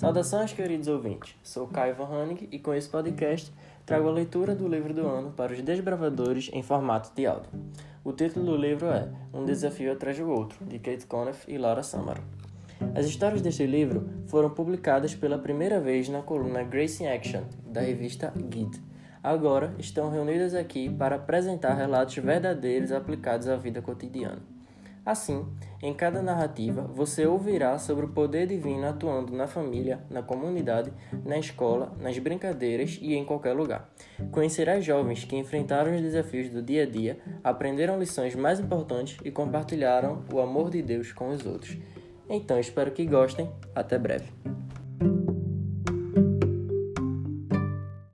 Saudações, queridos ouvintes. Sou Caio Van Hannig e com esse podcast trago a leitura do livro do ano para os desbravadores em formato de áudio. O título do livro é Um Desafio Atrás do Outro, de Kate Conniff e Laura Samaro. As histórias deste livro foram publicadas pela primeira vez na coluna Grace in Action, da revista Guide. Agora estão reunidas aqui para apresentar relatos verdadeiros aplicados à vida cotidiana. Assim, em cada narrativa, você ouvirá sobre o poder divino atuando na família, na comunidade, na escola, nas brincadeiras e em qualquer lugar. Conhecerá jovens que enfrentaram os desafios do dia a dia, aprenderam lições mais importantes e compartilharam o amor de Deus com os outros. Então, espero que gostem. Até breve.